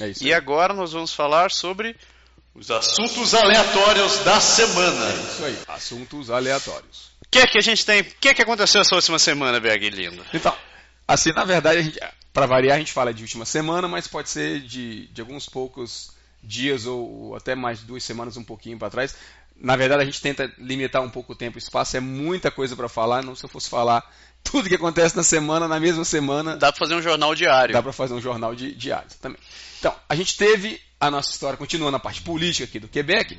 É E agora nós vamos falar sobre os assuntos aleatórios da semana. Isso aí, assuntos aleatórios. O que é que a gente tem? O que é que aconteceu essa última semana, Berg lindo? Então, assim, na verdade, para variar, a gente fala de última semana, mas pode ser de, de alguns poucos dias ou até mais de duas semanas, um pouquinho para trás. Na verdade, a gente tenta limitar um pouco o tempo e espaço, é muita coisa para falar, não se eu fosse falar tudo que acontece na semana, na mesma semana, Dá pra fazer um jornal diário. dá para fazer um jornal de diário também. Então, a gente teve a nossa história, continuando a parte política aqui do Quebec,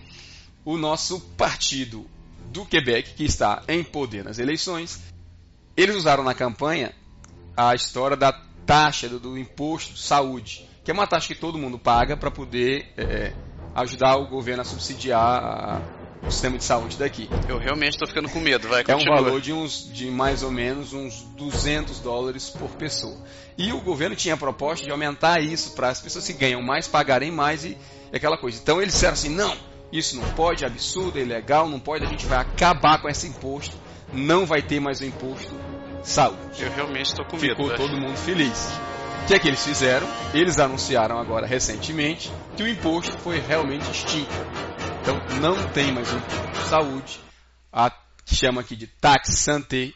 o nosso partido do Quebec, que está em poder nas eleições, eles usaram na campanha a história da taxa, do, do imposto saúde, que é uma taxa que todo mundo paga para poder é, ajudar o governo a subsidiar a- o sistema de saúde daqui. Eu realmente tô ficando com medo, vai, É um valor de, uns, de mais ou menos uns 200 dólares por pessoa. E o governo tinha a proposta de aumentar isso para as pessoas que ganham mais pagarem mais e, aquela coisa. Então eles disseram assim: não, isso não pode, é absurdo, é ilegal, não pode, a gente vai acabar com esse imposto, não vai ter mais o imposto saúde. Eu realmente tô com medo. Ficou todo mundo feliz. O que é que eles fizeram? Eles anunciaram agora recentemente que o imposto foi realmente extinto. Então não tem mais de saúde. A chama aqui de taxe santé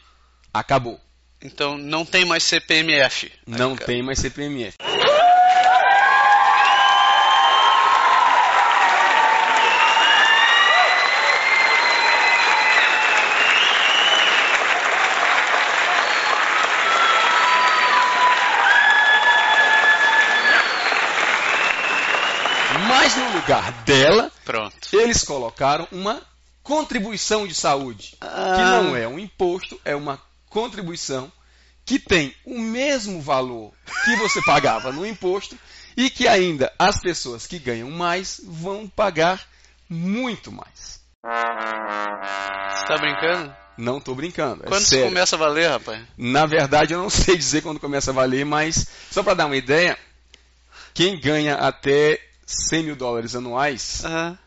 acabou. Então não tem mais CPMF. Não cara. tem mais CPMF. Mas no lugar dela. Eles colocaram uma contribuição de saúde, que Ah. não é um imposto, é uma contribuição que tem o mesmo valor que você pagava no imposto e que ainda as pessoas que ganham mais vão pagar muito mais. Você tá brincando? Não estou brincando, é Quando isso sério. começa a valer, rapaz? Na verdade, eu não sei dizer quando começa a valer, mas só para dar uma ideia, quem ganha até 100 mil dólares anuais Aham.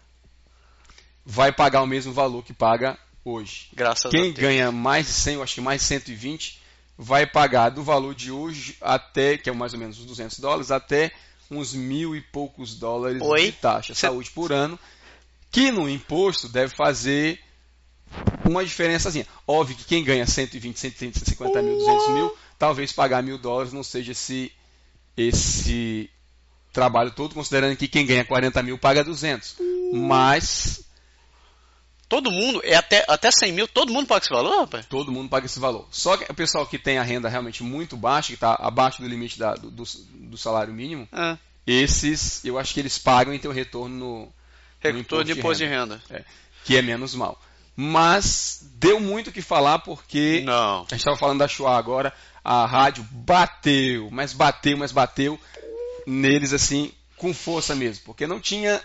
Vai pagar o mesmo valor que paga hoje. Graças a Quem ganha mais de 100, eu acho que mais de 120, vai pagar do valor de hoje até, que é mais ou menos uns 200 dólares, até uns mil e poucos dólares Oi? de taxa Cê- saúde por ano, que no imposto deve fazer uma diferençazinha. Óbvio que quem ganha 120, 130, 150 mil, 200 mil, talvez pagar mil dólares não seja esse, esse trabalho todo, considerando que quem ganha 40 mil paga 200. Mas Todo mundo, é até, até 100 mil, todo mundo paga esse valor, rapaz? Todo mundo paga esse valor. Só que o pessoal que tem a renda realmente muito baixa, que está abaixo do limite da- do, do- salário mínimo, Ah, esses eu acho que eles pagam e tem o retorno no, retorno de imposto de renda. É, que é menos mal. Mas deu muito o que falar porque Não. a gente estava falando da Shoah agora, a rádio bateu, mas bateu, mas bateu neles assim com força mesmo, porque não tinha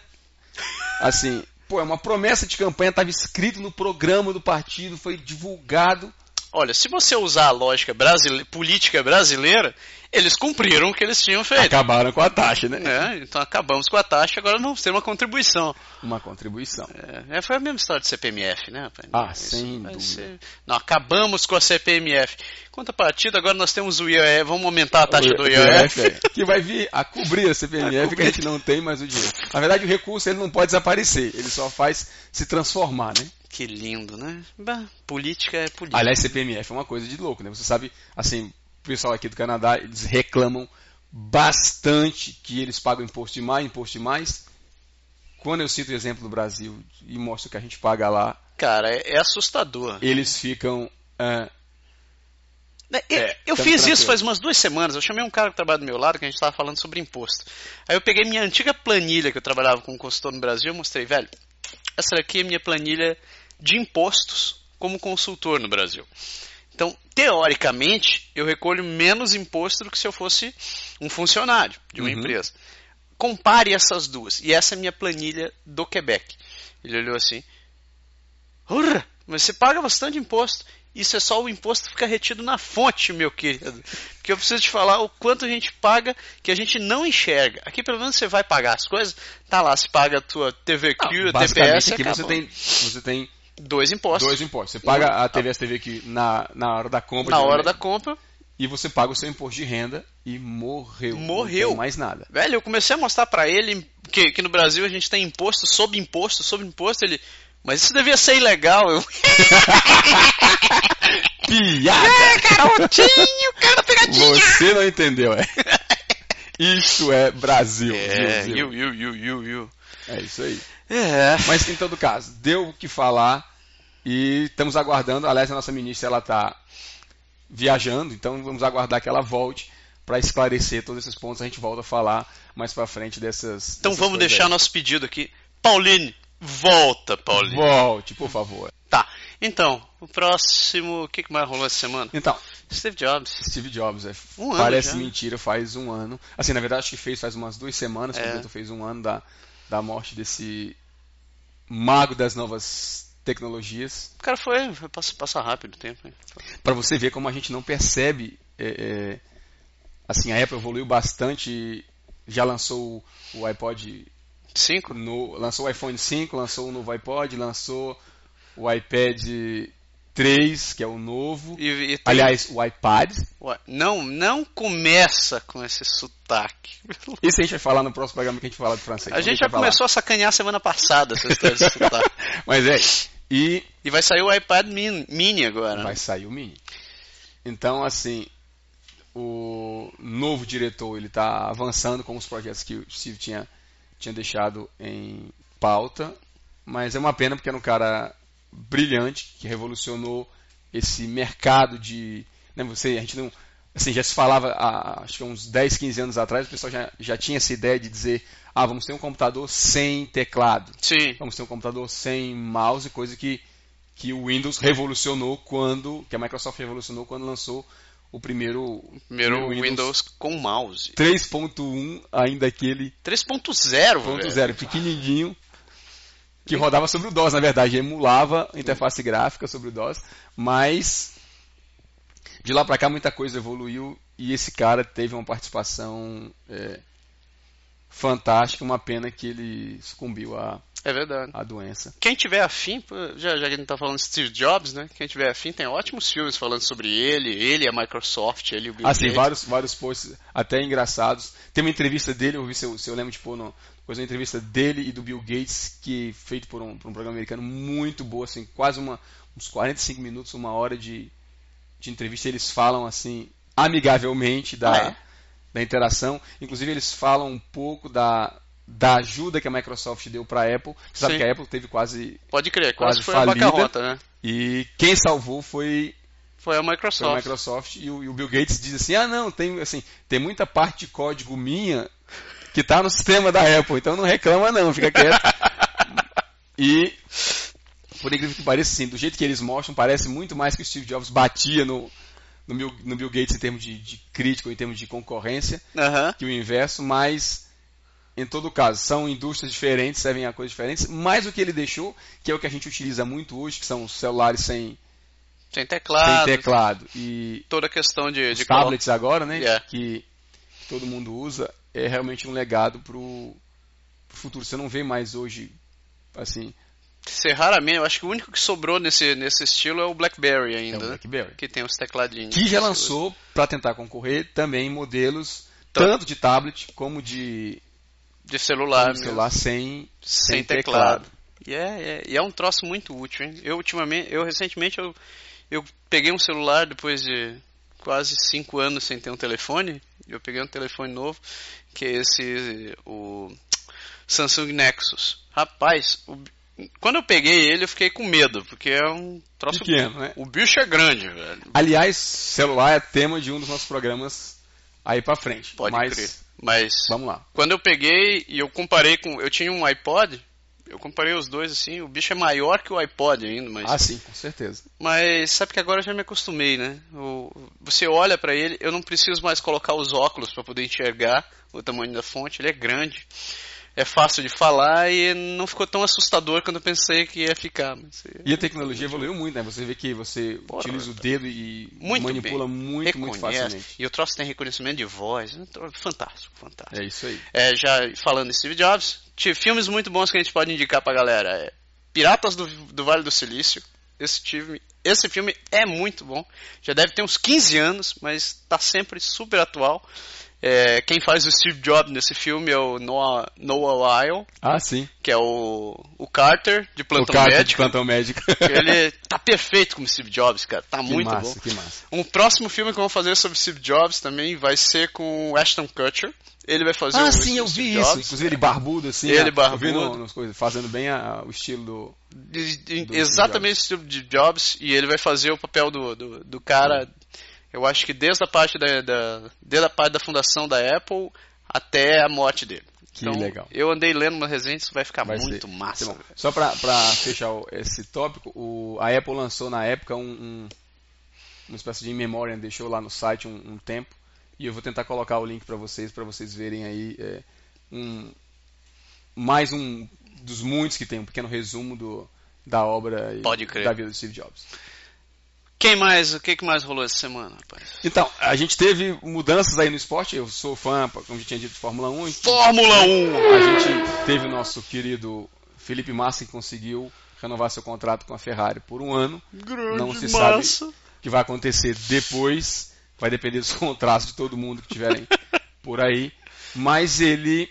assim, pô, é uma promessa de campanha, estava escrito no programa do partido, foi divulgado. Olha, se você usar a lógica brasile... política brasileira, eles cumpriram o que eles tinham feito. Acabaram com a taxa, né? É, então acabamos com a taxa, agora vamos ter uma contribuição. Uma contribuição. É, foi a mesma história de CPMF, né, rapaz? Ah, Isso sem dúvida. ser- Não, acabamos com a CPMF. Contrapartida, agora nós temos o IOF, vamos aumentar a taxa O do IOF. é, que vai vir a cobrir a CPMF, que a gente não tem mais o dinheiro. Na verdade, o recurso ele não pode desaparecer, ele só faz se transformar, né? Que lindo, né? Bah, política é política. Aliás, CPMF é uma coisa de louco, né? Você sabe, assim, o pessoal aqui do Canadá, eles reclamam bastante que eles pagam imposto demais, imposto demais. Quando eu cito o exemplo do Brasil e mostro que a gente paga lá, Cara, é, é assustador. eles ficam. ah, Né, Eu, É, eu fiz isso tranquilo. faz umas duas semanas. Eu chamei um cara que trabalha do meu lado, que a gente estava falando sobre imposto. Aí eu peguei minha antiga planilha que eu trabalhava com consultor no Brasil e mostrei, velho, essa daqui é minha planilha de impostos como consultor no Brasil. Então, teoricamente, eu recolho menos imposto do que se eu fosse um funcionário de uma Uhum. empresa. Compare essas duas. E essa é a minha planilha do Quebec. Ele olhou assim. Urra, mas você paga bastante imposto. Isso é só o imposto que fica retido na fonte, meu querido. Porque eu preciso te falar o quanto a gente paga que a gente não enxerga. Aqui pelo menos você vai pagar as coisas, tá lá, se paga a tua TVQ, basicamente TPS, aqui você tem, você tem dois impostos. dois impostos. Você paga a TVS TV aqui na, na hora da compra. na hora da compra e você paga o seu imposto de renda e morreu. Morreu. Não mais nada. Velho, eu comecei a mostrar pra ele que, que no Brasil a gente tem imposto sobre imposto sobre imposto. Ele, mas isso devia ser ilegal. Eu, Piada! é, garotinho, cara, pegadinha. Você não entendeu, é. Isso é Brasil. É, viu, viu? you, you, you. É isso aí. É. Mas em todo caso, deu o que falar e estamos aguardando. Aliás, a nossa ministra ela está viajando, então vamos aguardar que ela volte para esclarecer todos esses pontos. A gente volta a falar mais para frente dessas. Então dessas vamos deixar aí. nosso pedido aqui. Pauline, volta, Pauline. Volte, por favor. Tá. Então, o próximo. O que mais rolou essa semana? Então, Steve Jobs. Steve Jobs, é, Um ano parece já. mentira, faz um ano. Assim, na verdade, acho que fez faz umas duas semanas, É. fez um ano da, da morte desse mago das novas tecnologias. O cara foi. foi passa, passa rápido o tempo. Para você ver como a gente não percebe. é, é, assim, a Apple evoluiu bastante. Já lançou o, iPod, Cinco? no, lançou o iPhone 5, lançou o novo iPod, lançou o iPad 3, que é o novo. E, e tem- Aliás, o iPad. Não, não começa com esse sotaque. Esse a gente vai falar no próximo programa que a gente fala de francês. A então gente já começou a sacanear semana passada essa história de sotaque. Mas é. E E vai sair o iPad min- mini agora. né? vai sair o Mini. Então, assim, o novo diretor ele está avançando com os projetos que o Steve tinha, tinha deixado em pauta, mas é uma pena porque era um cara brilhante que revolucionou esse mercado de, né, você, a gente não, assim, já se falava há, acho que uns 10, 15 anos atrás, o pessoal já, já tinha essa ideia de dizer, ah, vamos ter um computador sem teclado Sim. vamos ter um computador sem mouse, coisa que, que o Windows revolucionou quando, que a Microsoft revolucionou quando lançou o primeiro, Primeiro Windows, com mouse. 3.1, ainda aquele 3.0, velho. 3.0 pequenininho, que rodava sobre o DOS, na verdade, emulava a interface gráfica sobre o DOS, mas de lá pra cá muita coisa evoluiu e esse cara teve uma participação é, fantástica, uma pena que ele sucumbiu à, É verdade. à doença. Quem tiver afim, já, já que a gente tá falando de Steve Jobs, né? Quem tiver afim, tem ótimos filmes falando sobre ele, ele e a Microsoft, ele e o Bill Assim, Gates. vários, vários posts até engraçados. Tem uma entrevista dele, eu ver se eu, se eu lembro de pôr no, coisa uma entrevista dele e do Bill Gates, que feito por um, por um programa americano muito boa, assim, quase uma, uns 45 minutos, uma hora de, de entrevista. Eles falam assim, amigavelmente da, Ah, é? da interação. Inclusive eles falam um pouco da, da ajuda que a Microsoft deu para a Apple. Você sabe Sim. que a Apple teve quase. Pode crer, quase, quase foi a falida. bancarrota, né? E quem salvou foi Foi a foi Microsoft. a Microsoft e o, e o Bill Gates diz assim: ah, não, tem, assim, tem muita parte de código minha que está no sistema da Apple, então não reclama não, fica quieto. e, por incrível que pareça, assim, do jeito que eles mostram, parece muito mais que o Steve Jobs batia no, no, Bill, no Bill Gates em termos de, de crítica, ou em termos de concorrência, Aham. que o inverso, mas em todo caso, são indústrias diferentes, servem a coisas diferentes, mas o que ele deixou, que é o que a gente utiliza muito hoje, que são os celulares sem, Sem teclado. sem teclado e Toda a questão de, de tablets agora, né, Yeah. que todo mundo usa, é realmente um legado pro, pro futuro. Você não vê mais hoje, assim, Ser raramente, eu acho que o único que sobrou nesse, nesse estilo é o BlackBerry é ainda, o né? BlackBerry. Que tem os tecladinhos. Que já lançou para tentar concorrer também modelos tanto de tablet como de, De celular, mesmo. celular sem, sem, sem teclado. E é, é, e é um troço muito útil, hein? Eu ultimamente, eu recentemente eu, eu peguei um celular depois de quase cinco anos sem ter um telefone. Eu peguei um telefone novo, que é esse o Samsung Nexus. Rapaz, o- quando eu peguei ele eu fiquei com medo, porque é um troço Pequeno, né? O bicho é grande, velho. Aliás, celular é tema de um dos nossos programas aí pra frente. Pode Mas crer. Mas vamos lá. quando eu peguei e eu comparei com, eu tinha um iPod, eu comparei os dois assim, o bicho é maior que o iPod ainda, mas Ah, sim, com certeza. Mas sabe que agora eu já me acostumei, né? O- você olha pra ele, eu não preciso mais colocar os óculos pra poder enxergar o tamanho da fonte, ele é grande. É fácil de falar e não ficou tão assustador quando eu pensei que ia ficar. mas- E a tecnologia evoluiu muito, né? Você vê que você Porra, utiliza o dedo e Muito manipula bem. muito, muito Reconhece. facilmente. E o troço tem reconhecimento de voz. é Fantástico, fantástico. É isso aí. É, já falando de Steve Jobs, filmes muito bons que a gente pode indicar pra galera. É Piratas do, do Vale do Silício, Esse filme, esse filme é muito bom. Já deve ter uns 15 anos, mas está sempre super atual. É, quem faz o Steve Jobs nesse filme é o Noah, Noah Lyle, Ah, sim. que é o, o Carter de O Plantão cara de Médico. plantão médico. Ele tá perfeito como Steve Jobs, cara. Tá que muito massa, bom. que massa. Um próximo filme que eu vou fazer sobre Steve Jobs também vai ser com o Ashton Kutcher. Ele vai fazer Ah, o sim, eu vi isso. Inclusive ele barbudo, assim. Ele né? Barbudo. no- coisas, fazendo bem a- o estilo do... De- de- do exatamente esse tipo de Jobs e ele vai fazer o papel do, do, do cara eu acho que desde a parte da, da- desde a parte da fundação da Apple até a morte dele Que Então, legal. eu andei lendo uma resenha isso vai ficar Vai muito ser- massa velho. Só pra fechar esse tópico, o- a Apple lançou na época um, um- uma espécie de in memoriam, deixou lá no site um, um tempo, e eu vou tentar colocar o link pra vocês, para vocês verem aí é, um, mais um dos muitos que tem, um pequeno resumo do, da obra e da vida do Steve Jobs. Quem mais o que, que mais rolou essa semana rapaz Então, a gente teve mudanças aí no esporte, eu sou fã, como já tinha dito, de Fórmula 1, Fórmula 1 A gente teve o nosso querido Felipe Massa que conseguiu renovar seu contrato com a Ferrari por um ano. grande Não se massa O que vai acontecer depois vai depender dos contratos de todo mundo que tiverem por aí. Mas ele,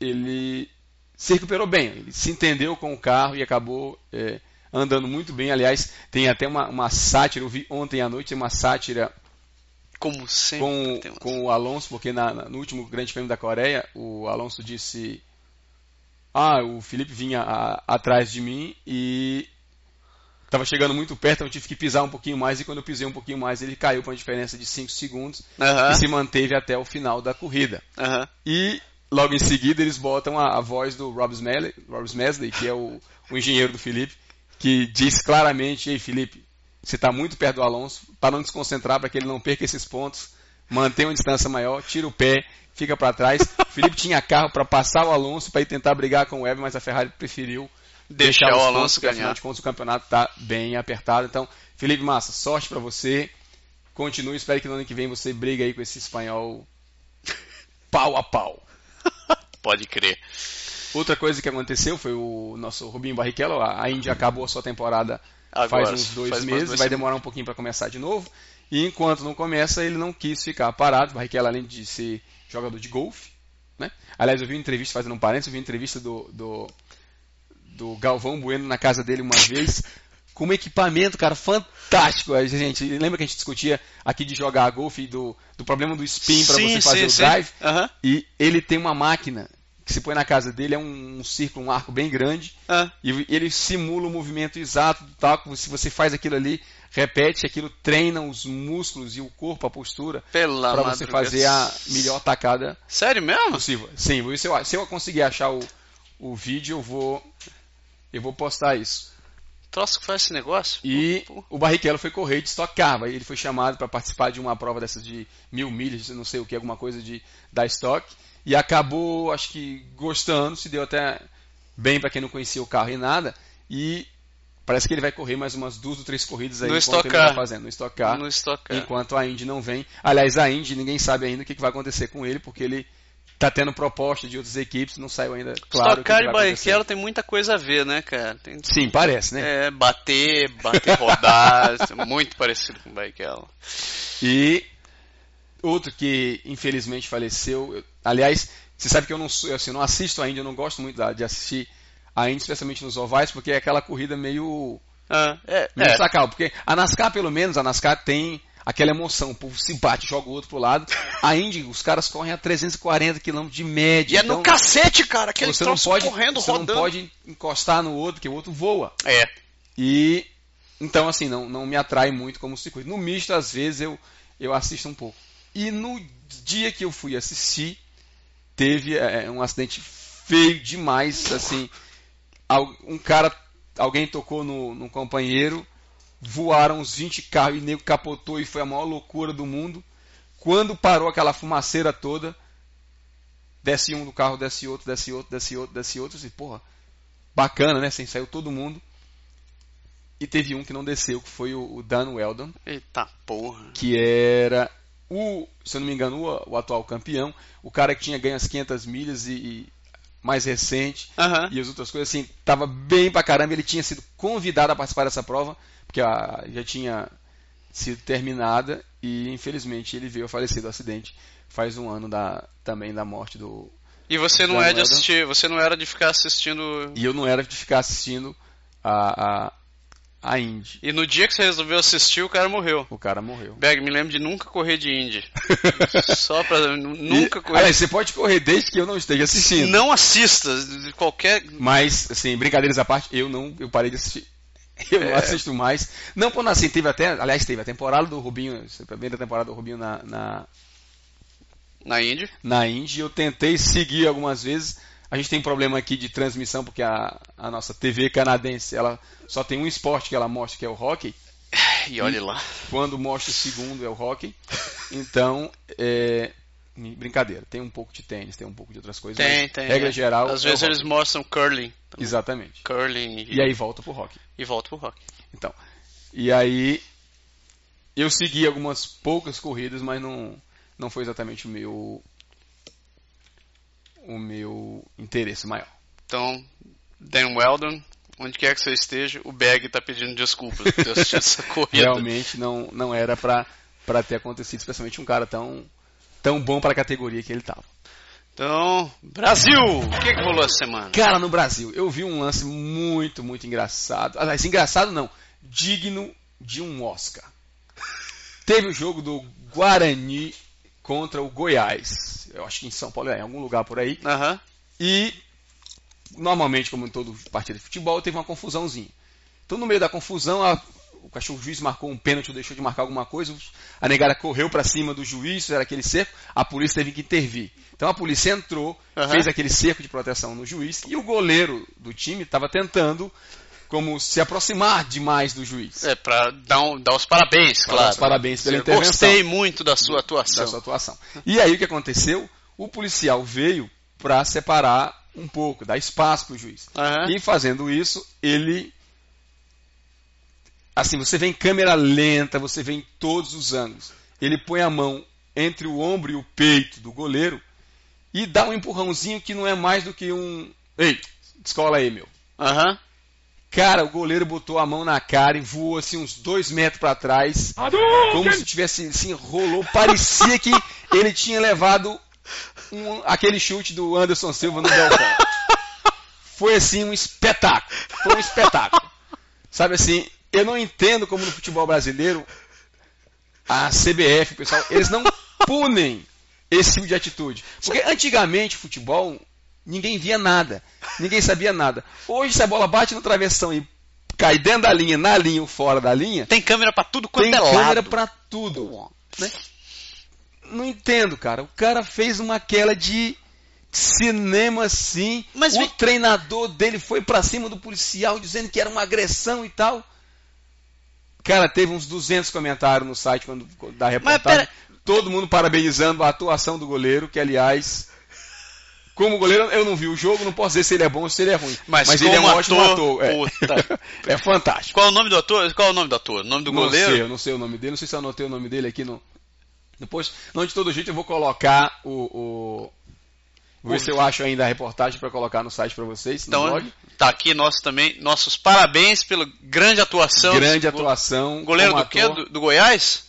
ele se recuperou bem. Ele se entendeu com o carro e acabou é, andando muito bem. Aliás, tem até uma, uma sátira. Eu vi ontem à noite uma sátira como sempre com, com o Alonso, porque na- no último Grande Prêmio da Coreia, o Alonso disse: Ah, o Felipe vinha a- atrás de mim e estava chegando muito perto, então eu tive que pisar um pouquinho mais. E quando eu pisei um pouquinho mais, ele caiu para uma diferença de 5 segundos e se manteve até o final da corrida. E logo em seguida eles botam a, a voz do Rob Smedley, Rob que é o, o engenheiro do Felipe, que diz claramente: Ei, Felipe, você está muito perto do Alonso, para não desconcentrar, para que ele não perca esses pontos, mantenha uma distância maior, tira o pé, fica para trás. O Felipe tinha carro para passar o Alonso, para ir tentar brigar com o Webber, mas a Ferrari preferiu Deixar os o pontos, Alonso afinal ganhar. de contas o campeonato está bem apertado. Então, Felipe Massa, sorte para você. Continue, espero que no ano que vem você brigue aí com esse espanhol pau a pau. pode crer Outra coisa que aconteceu foi o nosso Rubinho Barrichello. A a Indy acabou a sua temporada Agora, faz uns dois faz meses, duas vai demorar um pouquinho para começar de novo. E enquanto não começa, ele não quis ficar parado. Barrichello, além de ser jogador de golfe, né? Aliás, eu vi uma entrevista, fazendo um parênteses, eu vi uma entrevista do, do, do Galvão Bueno na casa dele uma vez, com um equipamento, cara, fantástico. A gente, lembra que a gente discutia aqui de jogar golfe e do, do problema do spin para você fazer sim, o sim. drive? Aham, E ele tem uma máquina que se põe na casa dele, é um, um círculo, um arco bem grande, ah, e ele simula o movimento exato, tal, que se você faz aquilo ali, repete, aquilo treina os músculos e o corpo, a postura, para você fazer a melhor tacada sério mesmo possível. Sim, se eu, se eu conseguir achar o, o vídeo, eu vou eu vou postar isso. troço que faz esse negócio E Pô, pô. o Barrichello foi correr de Stock Car, ele foi chamado para participar de uma prova dessas de mil milhas, não sei o que, alguma coisa de da Stock, e acabou, acho que gostando, se deu até bem para quem não conhecia o carro e nada, e parece que ele vai correr mais umas duas ou três corridas aí No enquanto ele Car. fazendo no Stock Car, no Stock Car. enquanto a Indy não vem. Aliás, a Indy ninguém sabe ainda o que, que vai acontecer com ele, porque ele está tendo proposta de outras equipes, não saiu ainda claro Stock Car e. Barrichello tem muita coisa a ver, né, cara? Tem, Sim, parece, né? é, bater, bater, rodar, é muito parecido com o Barrichello. E outro que infelizmente faleceu, eu- aliás, você sabe que eu não sou, assim, eu não assisto ainda, eu não gosto muito de assistir ainda, especialmente nos ovais, porque é aquela corrida meio, Ah, é, meio é. sacal, porque a NASCAR pelo menos, a NASCAR tem aquela emoção, o povo se bate, joga o outro pro lado. A Indy, os caras correm a 340 km de média. E é então no cacete, cara, aquele você não pode, correndo, você rodando. não pode encostar no outro, que o outro voa. É, E então assim, não, não me atrai muito como circuito. No misto, às vezes, eu, eu assisto um pouco. E no dia que eu fui assistir, teve é, um acidente feio demais, assim, um cara, alguém tocou no, no companheiro, voaram uns 20 carros e o nego capotou e foi a maior loucura do mundo. Quando parou aquela fumaceira toda, desce um do carro, desce outro, desce outro, desce outro, desce outro, assim, porra, bacana, né? Assim, saiu todo mundo. E teve um que não desceu, que foi o, o Dan Weldon, eita porra. que era o, se eu não me engano, o, o atual campeão, o cara que tinha ganho as 500 milhas e, e mais recente e as outras coisas, assim, tava bem pra caramba. Ele tinha sido convidado a participar dessa prova, porque a- já tinha sido terminada e infelizmente ele veio a falecer do acidente. Faz um ano da, também da morte do. E você não é de assistir, você não era de ficar assistindo. E eu não era de ficar assistindo a, a, a Indy. E no dia que você resolveu assistir, o cara morreu. O cara morreu. Beg, me lembro de nunca correr de Indy. Só pra. nu- Nunca E, correr. aliás, você pode correr desde que eu não esteja assistindo. Não assista de qualquer. Mas, assim, brincadeiras à parte, eu não, eu parei de assistir. Eu não É. assisto mais. Não, quando assim, teve até, aliás, teve a temporada do Rubinho, a primeira temporada do Rubinho na, na, Na Indy. na Indy. Eu tentei seguir algumas vezes. A gente tem um problema aqui de transmissão, porque a, a nossa TV canadense, ela só tem um esporte que ela mostra, que é o hockey. E olhe lá. Quando mostra o segundo é o hockey. Então, é, brincadeira. Tem um pouco de tênis, tem um pouco de outras coisas. Tem, tem. Regra é. geral. Às é vezes eles hockey. mostram curling. também. Exatamente. Curling e, E aí volta pro hockey. e volta pro rock. Então, e aí eu segui algumas poucas corridas, mas não, não foi exatamente o meu o meu interesse maior. Então, Dan Weldon, onde quer que você esteja, o Bag tá pedindo desculpas por ter assistido essa corrida. Realmente não, não era para ter acontecido, especialmente um cara tão tão bom para a categoria que ele tava. Então, Brasil! O que, que rolou essa semana? Cara, no Brasil, eu vi um lance muito, muito engraçado. Aliás, engraçado não, digno de um Oscar. Teve o jogo do Guarani contra o Goiás. Eu acho que em São Paulo, é, em algum lugar por aí. Aham. E normalmente, como em todo partido de futebol, teve uma confusãozinha. Então, no meio da confusão, a- o cachorro juiz marcou um pênalti ou deixou de marcar alguma coisa. A negada correu para cima do juiz, era aquele cerco. A polícia teve que intervir. Então, a polícia entrou, Aham. fez aquele cerco de proteção no juiz. E o goleiro do time estava tentando como se aproximar demais do juiz. É, pra dar, um- dar os parabéns, claro. dar os parabéns pela Eu intervenção. Gostei muito da sua atuação. da sua atuação. E aí o que aconteceu? O policial veio para separar um pouco, dar espaço para o juiz. Aham. E fazendo isso, ele. Assim, você vê em câmera lenta, você vê em todos os ângulos. Ele põe a mão entre o ombro e o peito do goleiro e dá um empurrãozinho que não é mais do que um. Ei, descola aí, meu. Aham. Cara, o goleiro botou a mão na cara e voou assim uns dois metros para trás, como se tivesse se enrolou. Parecia que ele tinha levado um- aquele chute do Anderson Silva no Belfort. Foi assim um espetáculo. Foi um espetáculo. Sabe assim, eu não entendo como no futebol brasileiro a CBF, pessoal, eles não punem esse tipo de atitude. Porque antigamente futebol ninguém via nada, ninguém sabia nada. Hoje se a bola bate no travessão e cai dentro da linha, na linha ou fora da linha, Tem câmera pra tudo quanto tem é câmera lado. pra tudo. né? Não entendo, cara. O cara fez uma aquela de cinema assim. Mas o vem- treinador dele foi pra cima do policial dizendo que era uma agressão e tal. Cara, teve uns 200 comentários no site quando da reportagem. pera- Todo mundo parabenizando a atuação do goleiro, que aliás, como goleiro eu não vi o jogo, não posso dizer se ele é bom ou se ele é ruim. Mas ele é um como ótimo ator, ator. É. é fantástico. Qual é o nome do ator? Qual é o nome do ator? O nome do não goleiro? sei, eu não sei o nome dele, não sei se eu anotei o nome dele aqui no. Depois, não, de todo jeito eu vou colocar o. o... Vou ver se eu acho ainda a reportagem para colocar no site para vocês, Então, tá aqui nosso também, nossos parabéns pela grande atuação. Grande atuação. Goleiro do quê? ator. Do, do Goiás?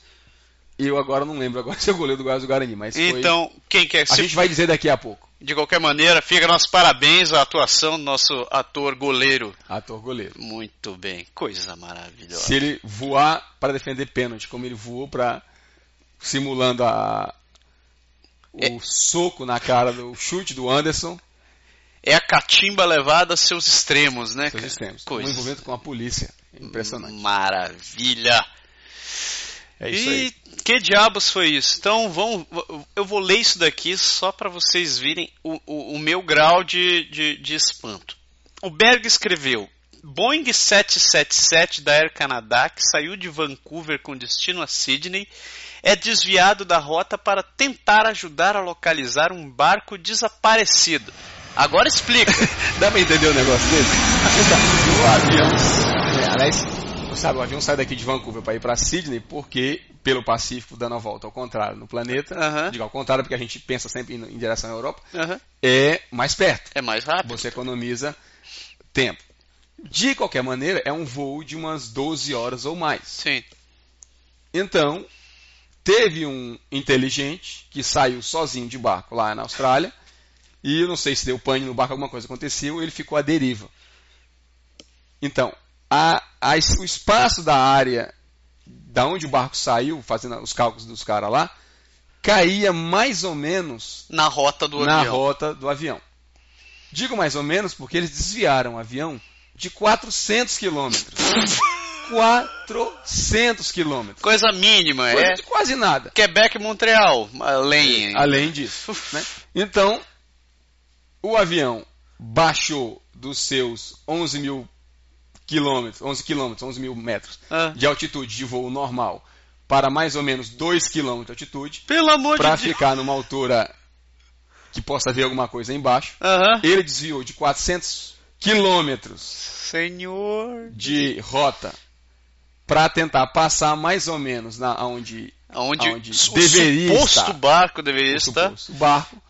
Eu agora não lembro agora se é o goleiro do Goiás ou do Guarani, mas foi- Então, quem quer a se gente vai dizer daqui a pouco. De qualquer maneira, fica nossos parabéns à atuação do nosso ator goleiro. Ator goleiro. Muito bem, coisa maravilhosa. Se ele voar para defender pênalti, como ele voou para simulando a o É. soco na cara do chute do Anderson, É a catimba levada a seus extremos, né? seus extremos. Um Coisa. envolvimento com a polícia. Impressionante. Maravilha. É isso e aí. que diabos foi isso? Então vamos, eu vou ler isso daqui só para vocês virem o, o, o meu grau de, de, de espanto. O Berg escreveu: Boeing 777 da Air Canada, que saiu de Vancouver com destino a Sydney, é desviado da rota para tentar ajudar a localizar um barco desaparecido. Agora explica. Dá pra entender o negócio desse? O avião. É, aliás, sabe, o avião sai daqui de Vancouver para ir para Sydney porque pelo Pacífico dando a volta ao contrário no planeta, Aham. digo ao contrário porque a gente pensa sempre em, em direção à Europa, é mais perto. É mais rápido. Você economiza tempo. De qualquer maneira, é um voo de umas 12 horas ou mais. Sim. Então, teve um inteligente que saiu sozinho de barco lá na Austrália e eu não sei se deu pane no barco, alguma coisa aconteceu, ele ficou à deriva. Então, a- a- o espaço da área da onde o barco saiu, fazendo os cálculos dos caras lá, caía mais ou menos Na rota do na avião. rota do avião. Digo mais ou menos porque eles desviaram o avião de 400 quilômetros. 400 quilômetros. Coisa mínima, Coisa é. de quase nada. Quebec e Montreal, além. Além disso. né? Então, o avião baixou dos seus 11 mil quilômetros, 11 quilômetros, 11 mil metros Ah, de altitude de voo normal para mais ou menos 2 quilômetros de altitude pelo amor para de Deus. ficar numa altura que possa ver alguma coisa embaixo. Ele desviou de 400 quilômetros Senhor. de rota para tentar passar mais ou menos na onde Onde, Aonde o deveria suposto estar. barco deveria o estar. suposto barco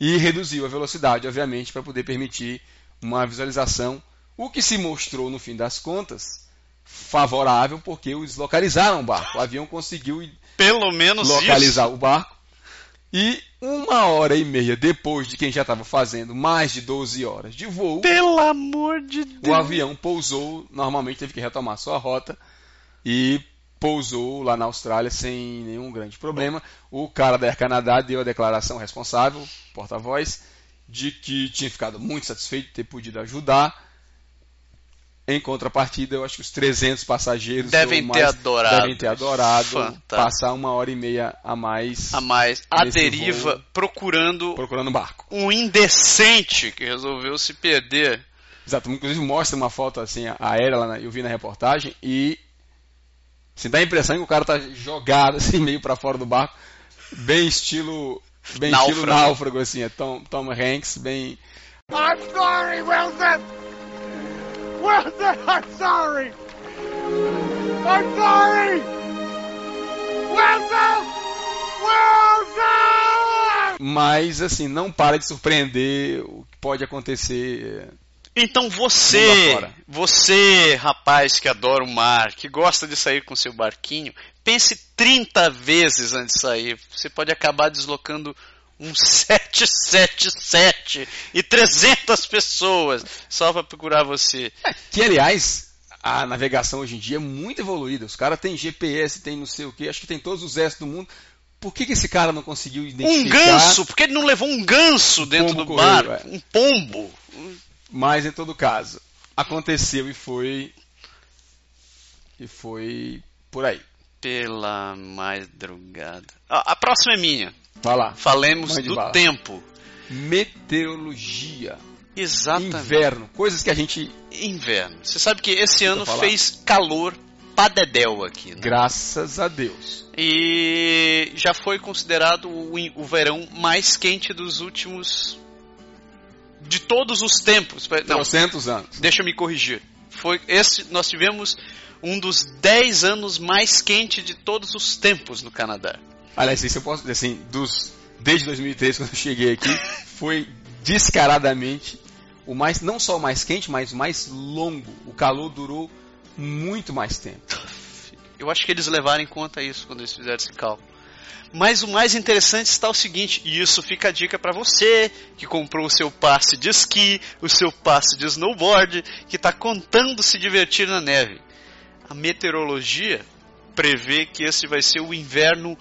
e reduziu a velocidade, obviamente, para poder permitir uma visualização, o que se mostrou no fim das contas favorável porque eles localizaram o barco. O avião conseguiu Pelo menos localizar o barco e uma hora e meia depois de quem já estava fazendo mais de 12 horas de voo, isso. Pelo amor de o Deus. avião pousou, normalmente teve que retomar sua rota e pousou lá na Austrália sem nenhum grande problema. O cara da Air Canada deu a declaração responsável, porta-voz, de que tinha ficado muito satisfeito de ter podido ajudar. Em contrapartida, eu acho que os 300 passageiros Devem ter mais adorado. devem ter adorado Fantástico. passar uma hora e meia a mais A mais. A deriva voo. procurando procurando um barco. um indecente que resolveu se perder. Exato, inclusive mostra uma foto assim aérea lá, na- eu vi na reportagem e assim, dá a impressão que o cara tá jogado assim meio para fora do barco, bem estilo bem estilo Náufrago. náufrago assim, é Tom, Tom Hanks, bem I'm sorry, Wilson! Wilson, I'm sorry! I'm sorry! Wilson! Wilson! mas assim, não para de surpreender o que pode acontecer. Então Mundo você, você, rapaz que adora o mar, que gosta de sair com seu barquinho, pense 30 vezes antes de sair. Você pode acabar deslocando um 777 e 300 pessoas só para procurar você. Que aliás, a navegação hoje em dia é muito evoluída. Os caras têm GPS, tem não sei o que, acho que tem todos os S do mundo. Por que, que esse cara não conseguiu Um identificar? ganso, por que ele não levou um ganso dentro do bar? é. Um pombo. Mas em todo caso, aconteceu e foi. E foi por aí. Pela madrugada. A próxima é minha. Vai lá. Falemos do bala. tempo. Meteorologia. Exatamente. Inverno. Coisas que a gente, Inverno. Você sabe que esse ano falar. fez calor padedel aqui, né? graças a Deus. E já foi considerado o, o verão mais quente dos últimos. de todos os tempos. Não, Trocentos anos. deixa eu me corrigir. Foi esse nós tivemos um dos 10 anos mais quentes de todos os tempos no Canadá. Aliás, isso eu posso dizer assim, dos, desde 2003, quando eu cheguei aqui, foi descaradamente o mais, não só o mais quente, mas o mais longo. O calor durou muito mais tempo. Eu acho que eles levaram em conta isso quando eles fizeram esse cálculo. Mas o mais interessante está o seguinte, e isso fica a dica para você que comprou o seu passe de esqui, o seu passe de snowboard, que está contando se divertir na neve. A meteorologia prevê que esse vai ser o inverno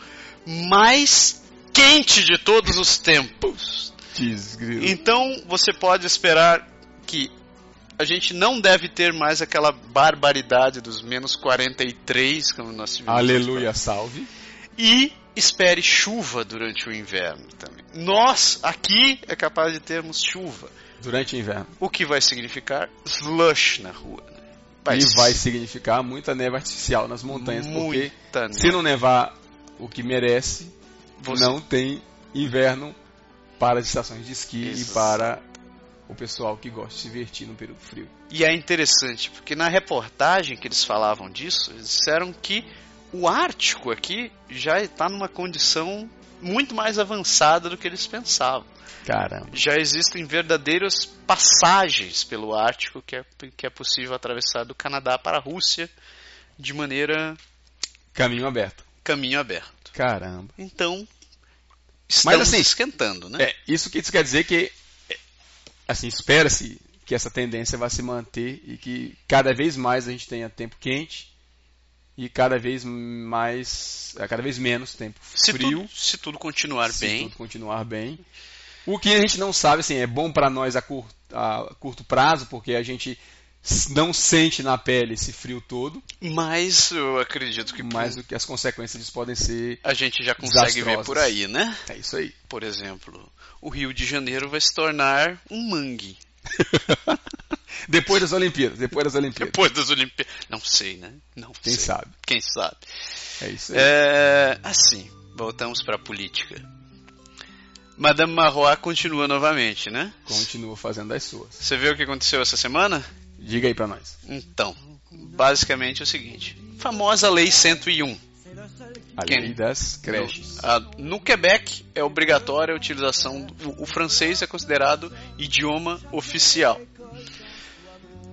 mais quente de todos os tempos. Desgrilo. Então você pode esperar que a gente não deve ter mais aquela barbaridade dos menos 43, como nós tivemos. Aleluia, salve. E espere chuva durante o inverno também. Nós, aqui, é capaz de termos chuva. Durante o inverno. O que vai significar slush na rua. né? E vai significar muita neve artificial nas montanhas, porque muita neve. se não nevar o que merece, Você- não tem inverno para as estações de esqui Exato. e para o pessoal que gosta de se divertir no período frio. E é interessante, porque na reportagem que eles falavam disso, eles disseram que o Ártico aqui já está numa condição muito mais avançada do que eles pensavam. Caramba. Já existem verdadeiras passagens pelo Ártico que é, que é possível atravessar do Canadá para a Rússia de maneira Caminho aberto. Caminho aberto. Caramba. Então, estamos assim, esquentando, né? É, isso que isso quer dizer que, é, assim, espera-se que essa tendência vai se manter e que cada vez mais a gente tenha tempo quente e cada vez mais, é, cada vez menos tempo se, frio. tudo, se tudo continuar se bem, tudo continuar bem. O que a gente não sabe, assim, é bom para nós a curto, a curto prazo, porque a gente não sente na pele esse frio todo, mas eu acredito que mas o que as consequências disso podem ser. a gente já consegue ver por aí, né? É isso aí. Por exemplo, o Rio de Janeiro vai se tornar um mangue. Depois das Olimpíadas, depois das Olimpíadas. Depois das Olimpíadas. Não sei, né? Não Quem sei. sabe? Quem sabe? É isso aí. É, assim, voltamos para a política. Madame Marroy continua novamente, né? Continua fazendo as suas. Você viu o que aconteceu essa semana? Diga aí pra nós. Então, basicamente é o seguinte: famosa Lei 101. A Quem? lei das creches. No Quebec é obrigatória a utilização. do- o francês é considerado idioma oficial.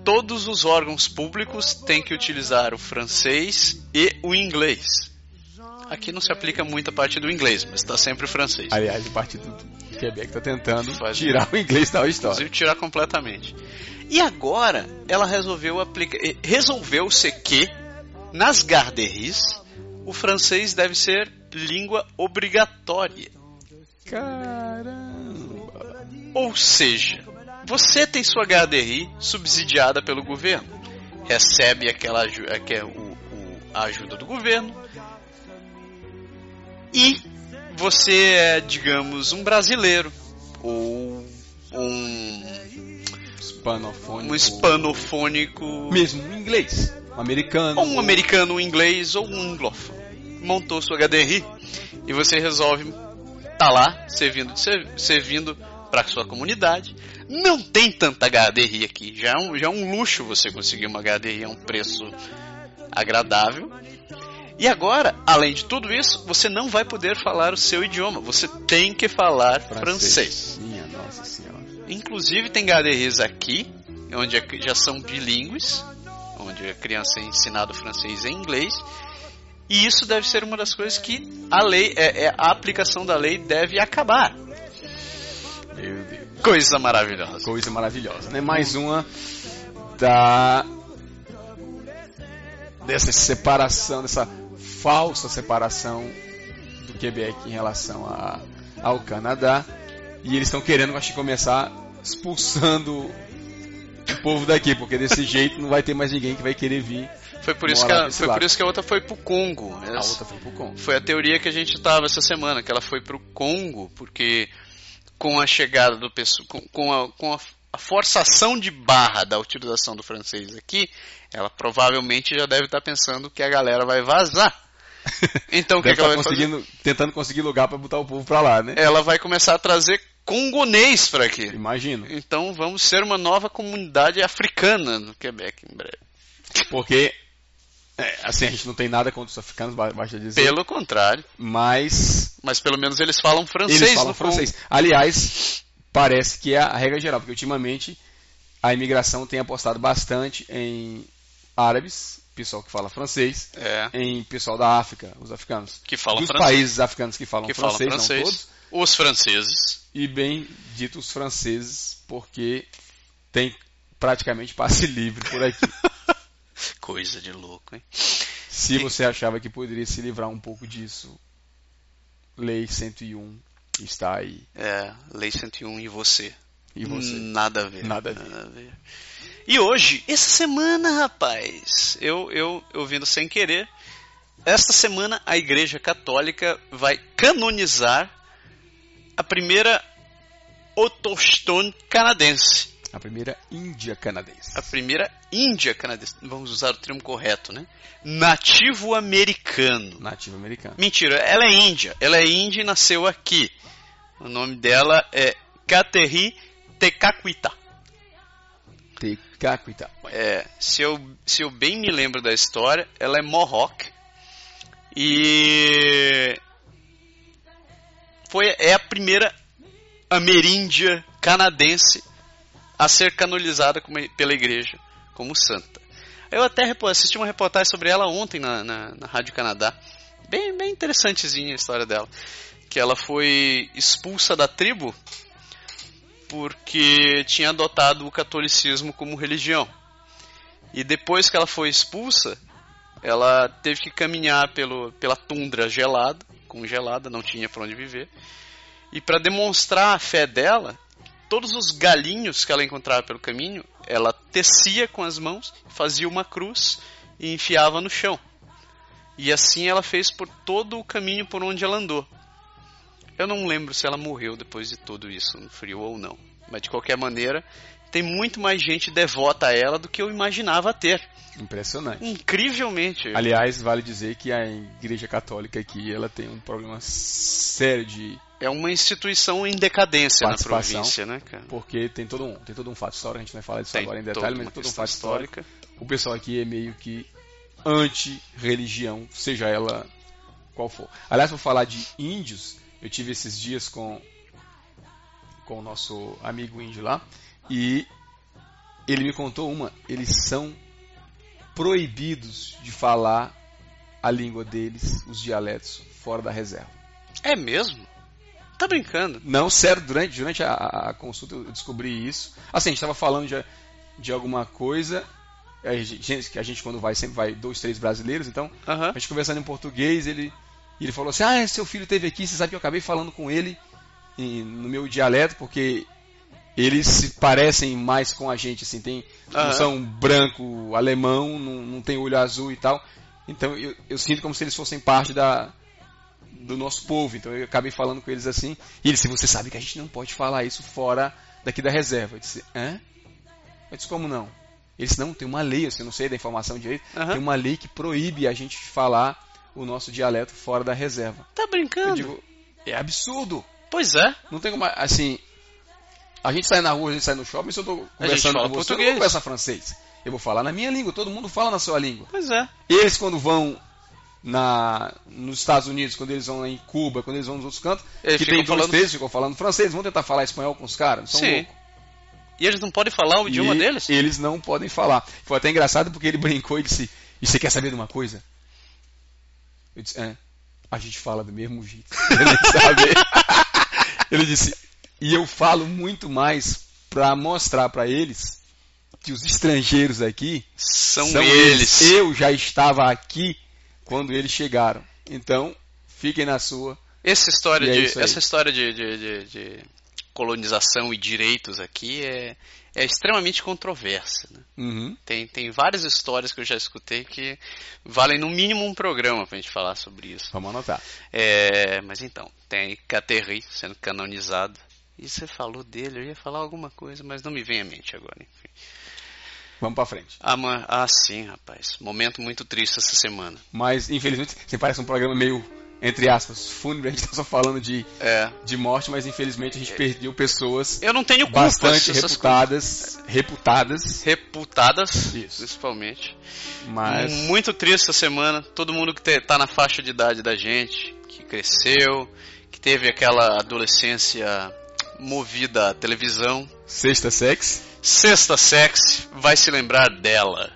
Todos os órgãos públicos têm que utilizar o francês e o inglês. Aqui não se aplica muito a parte do inglês, mas está sempre o francês. Aliás, o Partido do Quebec está tentando Faz- tirar o inglês da história. Inclusive tirar completamente. E agora ela resolveu aplicar, eh, resolveu-se que nas garderies o francês deve ser língua obrigatória. Caramba. Ou seja, você tem sua garderie subsidiada pelo governo, recebe aquela aju- aque- o- o- a ajuda do governo e você é, digamos, um brasileiro ou um, Hispanofônico. um hispanofônico Mesmo um inglês. Um americano. ou um americano, um inglês ou um anglófono. Montou sua HDRI e você resolve estar lá servindo, servindo para sua comunidade. Não tem tanta HDRI aqui, já é, um, já é um luxo você conseguir uma HDRI a um preço agradável. E agora, além de tudo isso, você não vai poder falar o seu idioma, você tem que falar francês. Minha nossa. Inclusive tem HDRs aqui, onde a- já são bilíngues, onde a criança é ensinado francês e inglês. E isso deve ser uma das coisas que a lei, é, é- a aplicação da lei deve acabar. Meu Deus. Coisa maravilhosa. Coisa maravilhosa, né? Mais uma da dessa separação, dessa falsa separação do Quebec em relação a, ao Canadá. E eles estão querendo, acho que começar expulsando o povo daqui, porque desse jeito não vai ter mais ninguém que vai querer vir. Foi por isso que a, foi lado. por isso que a outra foi pro Congo. A outra foi pro Congo. Foi a teoria que a gente tava essa semana, que ela foi pro Congo, porque com a chegada do pessoal, com, com, a, com a, a forçação de barra da utilização do francês aqui, ela provavelmente já deve estar pensando que a galera vai vazar. Então o que, que ela estar vai fazer? conseguindo, tentando conseguir lugar para botar o povo pra lá, né? Ela vai começar a trazer congonês para aqui. Imagino. Então vamos ser uma nova comunidade africana no Quebec em breve. Porque, é, assim, a gente não tem nada contra os africanos, ba- basta dizer. Pelo contrário, Mas mas pelo menos eles falam francês eles falam francês. Aliás, parece que é a regra geral, porque ultimamente a imigração tem apostado bastante em árabes, pessoal que fala francês, É, em pessoal da África, os africanos. que falam Dos francês. países africanos que falam que francês, falam não francês. todos, Os franceses. E bem dito os franceses, porque tem praticamente passe livre por aqui. Coisa de louco, hein? Se você achava que poderia se livrar um pouco disso, Lei 101 está aí. É, Lei 101 e você. E você? Nada a ver. Nada a ver. E hoje, essa semana, rapaz, eu, eu, eu vindo sem querer, esta semana a Igreja Católica vai canonizar a primeira autochtone canadense. A primeira Índia canadense. A primeira Índia canadense. Vamos usar o termo correto, né? Nativo americano. Nativa americana. Mentira, ela é índia. Ela é índia e nasceu aqui. O nome dela é Katerri Tekakwita. Tecacutá. É, se eu, se eu bem me lembro da história, ela é Mohawk. E foi é a primeira ameríndia canadense a ser canonizada pela igreja como santa. Eu até assisti uma reportagem sobre ela ontem na, na, na Rádio Canadá. Bem, bem interessantezinha a história dela. Que ela foi expulsa da tribo porque tinha adotado o catolicismo como religião. E depois que ela foi expulsa, ela teve que caminhar pelo, pela tundra gelada, congelada, não tinha para onde viver. E para demonstrar a fé dela, todos os galinhos que ela encontrava pelo caminho, ela tecia com as mãos, fazia uma cruz e enfiava no chão. E assim ela fez por todo o caminho por onde ela andou. Eu não lembro se ela morreu depois de tudo isso, no frio ou não. Mas de qualquer maneira, tem muito mais gente devota a ela do que eu imaginava ter. Impressionante. Incrivelmente. Aliás, vale dizer que a Igreja Católica aqui ela tem um problema sério de É uma instituição em decadência na província, né, cara? porque tem todo um tem todo um fato histórico, a gente vai falar disso Tem agora em detalhe, mas tem todo um fato histórico. O pessoal aqui é meio que anti-religião, seja ela qual for. Aliás, por falar de índios, eu tive esses dias com com o nosso amigo índio lá e ele me contou uma, eles são proibidos de falar a língua deles, os dialetos, fora da reserva. É mesmo? Tá brincando? Não, sério, durante, durante a, a- consulta eu descobri isso. Assim, a gente estava falando de, de alguma coisa, a gente, que a gente quando vai, sempre vai dois, três brasileiros, então Aham. a gente conversando em português, ele, ele falou assim, ah, seu filho teve aqui, você sabe que eu acabei falando com ele em- no meu dialeto, porque eles se parecem mais com a gente, assim, tem, não Aham. são branco, alemão, não, não tem olho azul e tal. Então eu, eu sinto como se eles fossem parte da, do nosso povo. Então eu acabei falando com eles assim. E ele disse, você sabe que a gente não pode falar isso fora daqui da reserva. Eu disse, hã? Eu disse, como não? Ele disse, não, tem uma lei, assim, eu não sei da informação direito, tem uma lei que proíbe a gente falar o nosso dialeto fora da reserva. Tá Eu brincando? digo, é absurdo. Pois é. Não tem como, assim, a gente sai na rua, a gente sai no shopping, se eu tô conversando com você, eu português. não vou conversar francês. Eu vou falar na minha língua, todo mundo fala na sua língua. Pois é. Eles quando vão na, nos Estados Unidos, quando eles vão em Cuba, quando eles vão nos outros cantos, Eles que tem dois, falando- três ficam falando francês, vão tentar falar espanhol com os caras, são Sim. loucos. E eles não podem falar o idioma E deles? Eles não podem falar. Foi até engraçado porque ele brincou e disse: E você quer saber de uma coisa? Eu disse: É, a gente fala do mesmo jeito. Ele ele disse: E eu falo muito mais para mostrar para eles que os estrangeiros aqui São, são eles. Eu já estava aqui quando eles chegaram. Então, fiquem na sua. Essa história, é de, essa história de, de- de- colonização e direitos aqui é, é extremamente controversa. né? Uhum. Tem, tem várias histórias que eu já escutei que valem no mínimo um programa pra gente falar sobre isso. Vamos anotar. É, mas então, tem Caterri sendo canonizado. E você falou dele, eu ia falar alguma coisa, mas não me vem à mente agora. Enfim. Vamos para frente. Ah, ma- ah, sim, rapaz. Momento muito triste essa semana. Mas, infelizmente, você parece um programa meio, entre aspas, fúnebre. A gente está só falando de, É. de morte, mas infelizmente a gente perdeu pessoas Eu não tenho culpa bastante reputadas. Reputadas. coisas. reputadas, Isso. principalmente. Mas. Muito triste essa semana. Todo mundo que tá na faixa de idade da gente, que cresceu, que teve aquela adolescência movida à televisão. Sexta sex. Sexta Sex vai se lembrar dela.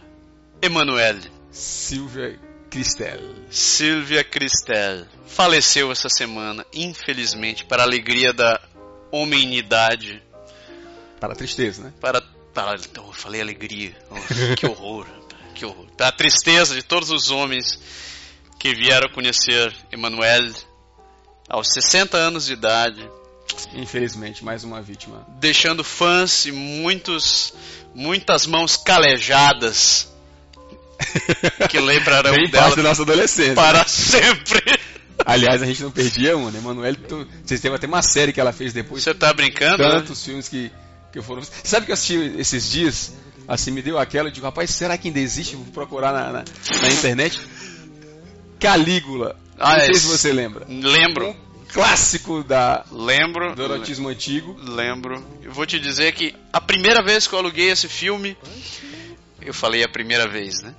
Emanuele. Silvia Cristel. Sylvia Cristel faleceu essa semana, infelizmente, para a alegria da homenidade. Para a tristeza, né? Para. para oh, eu falei alegria. Oh, que horror. Que horror. Para a tristeza de todos os homens que vieram conhecer Emanuele aos 60 anos de idade, Infelizmente, mais uma vítima. deixando fãs e muitos, muitas mãos calejadas que lembrarão Bem dela parte da nossa adolescência. para sempre. Aliás, a gente não perdia uma, né? Emanuele, tu- vocês teve até uma série que ela fez depois. Você tá brincando? né? Tantos filmes que, que foram. Sabe que eu assisti esses dias? Assim, me deu aquela, eu digo, rapaz, será que ainda existe? Vou procurar na, na, na internet. Calígula. Ah, não sei é- se você lembra. Lembro. Um clássico da, Lembro. do erotismo antigo. Lembro. Eu vou te dizer que a primeira vez que eu aluguei esse filme. Eu falei a primeira vez, né?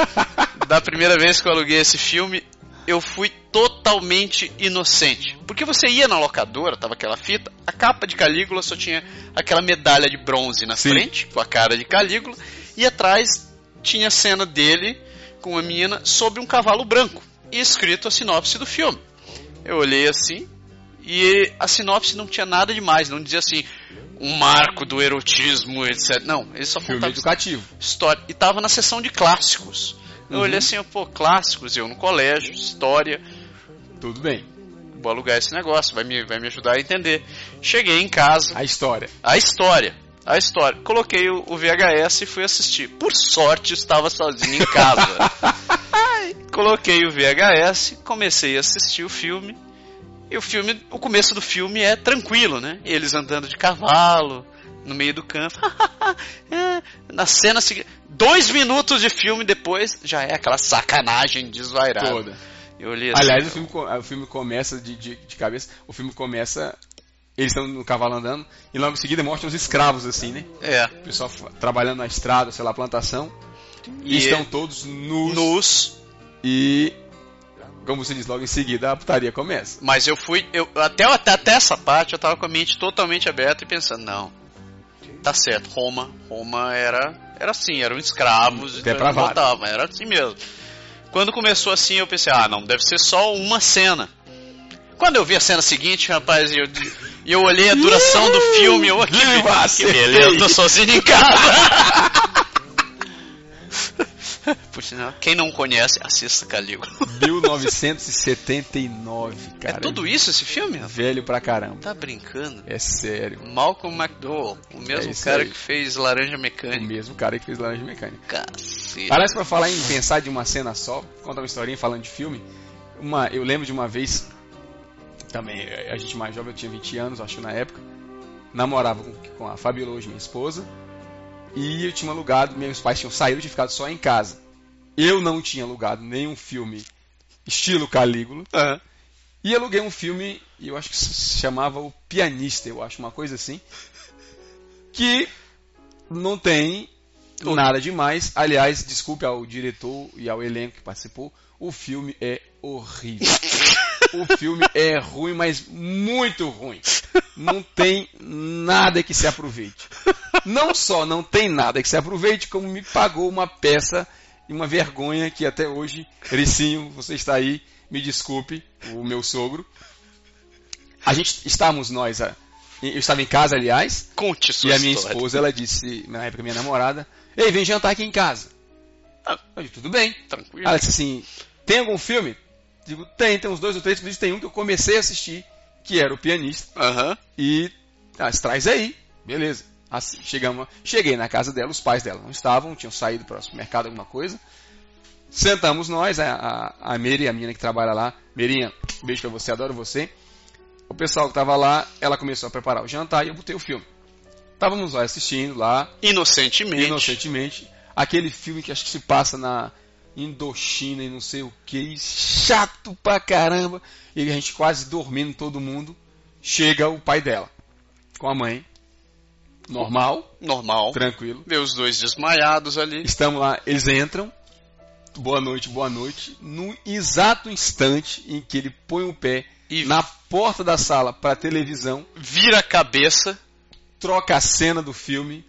da primeira vez que eu aluguei esse filme, eu fui totalmente inocente. Porque você ia na locadora, tava aquela fita, a capa de Calígula só tinha aquela medalha de bronze na Sim. frente, com a cara de Calígula, e atrás tinha a cena dele com uma menina sobre um cavalo branco, e escrito a sinopse do filme. Eu olhei assim, e a sinopse não tinha nada demais, não dizia assim, um marco do erotismo, etc. Não, ele só Filme contava educativo. história. E tava na seção de clássicos. Eu Uhum. olhei assim, pô, clássicos, eu no colégio, história, Tudo bem. vou alugar esse negócio, vai me, vai me ajudar a entender. Cheguei em casa, A história. a história, a história. Coloquei o, o VHS e fui assistir. Por sorte, estava sozinho em casa. Coloquei o VHS, comecei a assistir o filme. E o filme, o começo do filme é tranquilo, né? Eles andando de cavalo no meio do campo. É, Na cena seguinte, dois minutos de filme depois, já é aquela sacanagem desvairada. Toda. Eu olhei assim, Aliás, o filme, o filme começa de, de, de cabeça. O filme começa. Eles estão no cavalo andando. E logo em seguida mostra os escravos, assim, né? é, O pessoal trabalhando na estrada, sei lá, plantação. E, E- estão todos nus. nus. E. Como você diz, logo em seguida a putaria começa. Mas eu fui. Eu, até, até, até essa parte eu tava com a mente totalmente aberta e pensando, não. Tá certo, Roma. Roma era. Era assim, eram escravos. Então voltavam, era assim mesmo. Quando começou assim, eu pensei, ah, não, deve ser só uma cena. Quando eu vi a cena seguinte, rapaz, e eu, eu olhei a duração do filme, eu aqui, que beleza, tô sozinho em casa. Quem não conhece, assista Calígula. 1979, cara. é tudo isso esse filme? Velho pra caramba. Tá brincando? É sério. Malcolm McDowell, o mesmo É cara aí. que fez Laranja O Mecânica. mesmo cara que fez Laranja Mecânica. Cacete. Aliás, pra falar em pensar de uma cena só, contar uma historinha falando de filme. Uma, eu lembro de uma vez, também, a gente mais jovem, eu tinha 20 anos, acho na época, namorava com, com a Fabiola, hoje minha esposa, e eu tinha alugado, meus pais tinham saído, eu tinha ficado só em casa. Eu não tinha alugado nenhum filme estilo Calígula, Aham. e aluguei um filme, eu acho que se chamava O Pianista, eu acho, uma coisa assim, que não tem nada demais. Aliás, desculpe ao diretor e ao elenco que participou, o filme é horrível. O filme é ruim, mas muito ruim. Não tem nada que se aproveite. Não só não tem nada que se aproveite, como me pagou uma peça e uma vergonha que até hoje, Ricinho, você está aí, me desculpe, o meu sogro. A gente estávamos nós, eu estava em casa, aliás, Conte sua e a minha história. esposa, ela disse, na época minha namorada, ei, vem jantar aqui em casa. Ah. Eu disse, tudo bem. Tranquilo. Ela disse assim, tem algum filme? Digo, tem, tem uns dois ou três, mas tem um que eu comecei a assistir, que era o pianista. Aham. E ah, traz aí, beleza. Assim, chegamos, cheguei na casa dela, os pais dela não estavam, tinham saído para o supermercado, alguma coisa. Sentamos nós, a, a, a Mary, a menina que trabalha lá. Merinha, beijo pra você, adoro você. O pessoal que tava lá, ela começou a preparar o jantar e eu botei o filme. Estávamos lá assistindo lá, Inocentemente. inocentemente, aquele filme que acho que se passa na Indochina e não sei o que, chato pra caramba. E a gente quase dormindo todo mundo. Chega o pai dela com a mãe, normal, Normal. tranquilo. Vê os dois desmaiados ali. Estamos lá, eles entram. Boa noite, boa noite. No exato instante em que ele põe o pé E na porta da sala para televisão, vira a cabeça. troca a cena do filme,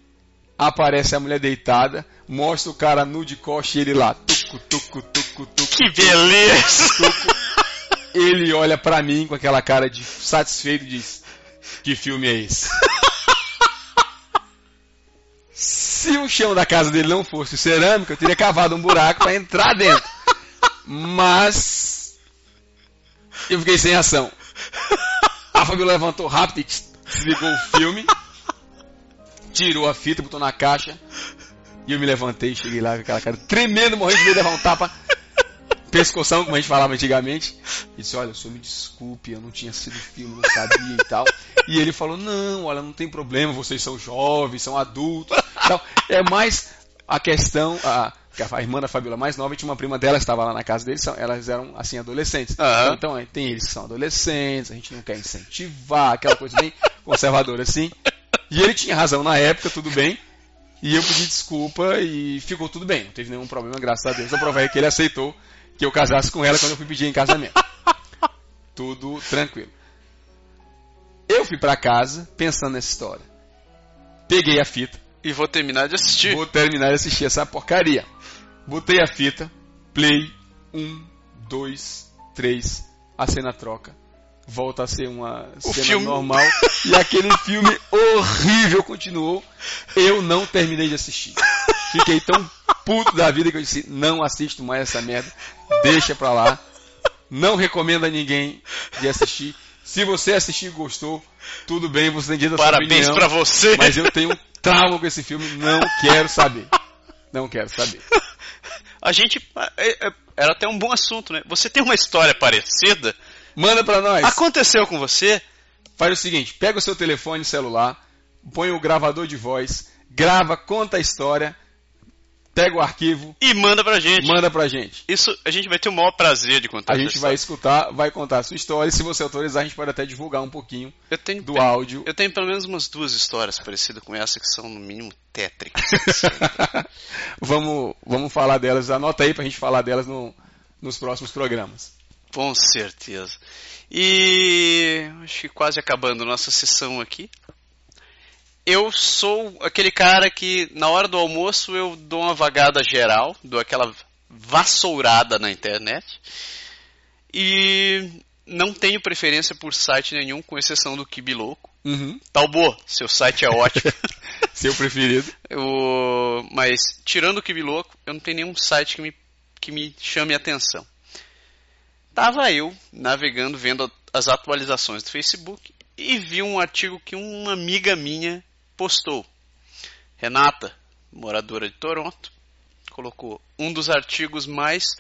aparece a mulher deitada, mostra o cara nu de coxa e ele lá, tucu, tucu, tucu, tucu. Que beleza! Ele olha pra mim com aquela cara de satisfeito e diz: Que filme é esse? Se o chão da casa dele não fosse cerâmica, eu teria cavado um buraco pra entrar dentro. Mas eu fiquei sem ação. A Fabiola levantou rápido e desligou o filme, tirou a fita, botou na caixa. E eu me levantei, cheguei lá com aquela cara tremendo, morrendo de medo de levar um tapa. Pescoção, como a gente falava antigamente. E disse, olha, o senhor me desculpe, eu não tinha sido filme, não sabia e tal. E ele falou, não, olha, não tem problema, vocês são jovens, são adultos. Tal. É mais a questão, a, a irmã da Fabiola mais nova tinha uma prima dela que estava lá na casa deles, elas eram assim adolescentes. Aham. Então, então, tem eles que são adolescentes, a gente não quer incentivar, aquela coisa bem conservadora assim. E ele tinha razão na época, tudo bem. E eu pedi desculpa e ficou tudo bem, não teve nenhum problema, graças a Deus. Eu provei que ele aceitou que eu casasse com ela quando eu fui pedir em casamento. Tudo tranquilo. Eu fui pra casa pensando nessa história. Peguei a fita, E vou terminar de assistir. Vou terminar de assistir essa porcaria. Botei a fita, play, um, dois, três, a cena troca. Volta a ser uma O cena filme- normal. E aquele filme horrível continuou. Eu não terminei de assistir. Fiquei tão puto da vida que eu disse, não assisto mais essa merda. Deixa pra lá. Não recomendo a ninguém de assistir. Se você assistir e gostou, tudo bem, você tem direito sua Parabéns opinião. pra você. Mas eu tenho um trauma com esse filme, não quero saber. Não quero saber. A gente. é, é, Era até um bom assunto, né? Você tem uma história parecida? Manda pra nós. Aconteceu com você? Faz o seguinte, pega o seu telefone celular, põe o gravador de voz, grava, conta a história, pega o arquivo, E manda pra gente. manda pra gente. Isso a gente vai ter o maior prazer de contar A gente vai escutar, vai contar a sua história e se você autorizar, a gente pode até divulgar um pouquinho Eu tenho, do áudio. eu tenho pelo menos umas duas histórias parecidas com essa que são no mínimo tétricas. vamos, vamos falar delas, anota aí pra gente falar delas no- nos próximos programas. Com certeza. E acho que quase acabando nossa sessão aqui. Eu sou aquele cara que na hora do almoço eu dou uma vagada geral, dou aquela vassourada na internet. E não tenho preferência por site nenhum, com exceção do Kibiloco. Uhum. Talbô, seu site é ótimo. Seu preferido. Mas tirando o Kibiloco, eu não tenho nenhum site que me, que me chame a atenção. Tava eu navegando, vendo as atualizações do Facebook e vi um artigo que uma amiga minha postou. Renata, moradora de Toronto, colocou um dos artigos mais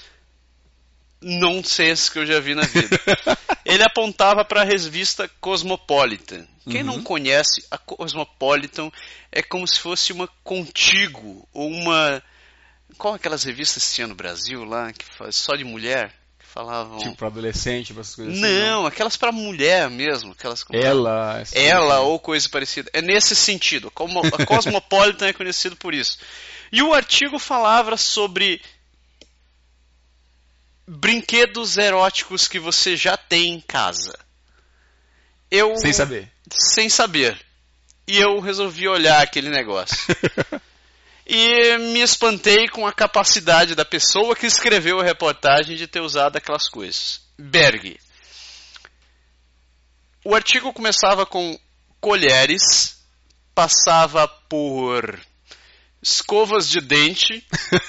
nonsense que eu já vi na vida. Ele apontava para a revista Cosmopolitan. Quem não conhece, a Cosmopolitan é como se fosse uma Contigo ou uma. Qual aquelas revistas que tinha no Brasil lá, que faz só de mulher? Falavam. Tipo pra adolescente, pra essas coisas assim. não, aquelas para mulher mesmo. Aquelas Ela. ela assim. ou coisa parecida. É nesse sentido. Como a Cosmopolitan é conhecido por isso. E o artigo falava sobre brinquedos eróticos que você já tem em casa. Eu Sem saber. sem saber. E eu resolvi olhar aquele negócio. e me espantei com a capacidade da pessoa que escreveu a reportagem de ter usado aquelas coisas. Berg. O artigo começava com colheres, passava por escovas de dente,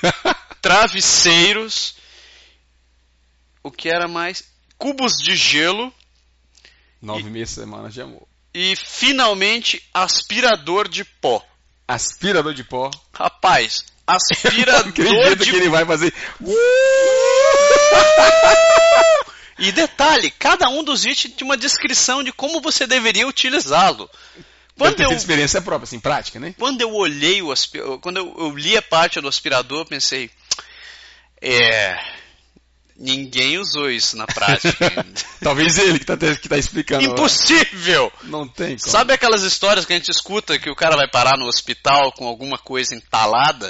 travesseiros, o que era mais? Cubos de gelo Nove meses, semanas de amor. e finalmente aspirador de pó. Aspirador de pó. Rapaz, aspirador Acredito de que ele vai fazer. E detalhe, cada um dos itens tinha uma descrição de como você deveria utilizá-lo. Quando eu, experiência própria, assim, prática, né? quando eu olhei o aspirador, quando eu, eu li a parte do aspirador, eu pensei, é, ninguém usou isso na prática. Talvez ele que tá, te- que tá explicando. Impossível! Não tem como. Sabe aquelas histórias que a gente escuta que o cara vai parar no hospital com alguma coisa entalada?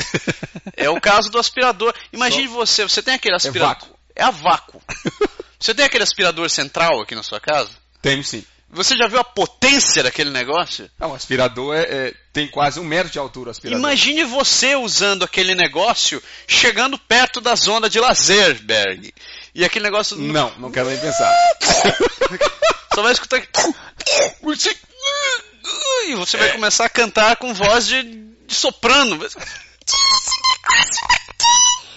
é o caso do aspirador. Imagine você, você tem aquele aspirador. vácuo. É a vácuo. Você tem aquele aspirador central aqui na sua casa? Tenho sim. Você já viu a potência daquele negócio? Ah, o aspirador é, é- tem quase um metro de altura o aspirador. Imagine você usando aquele negócio chegando perto da zona de lazer, Berg. E aquele negócio Não, não quero nem pensar. só vai escutar. E você vai começar a cantar com voz de, de soprano.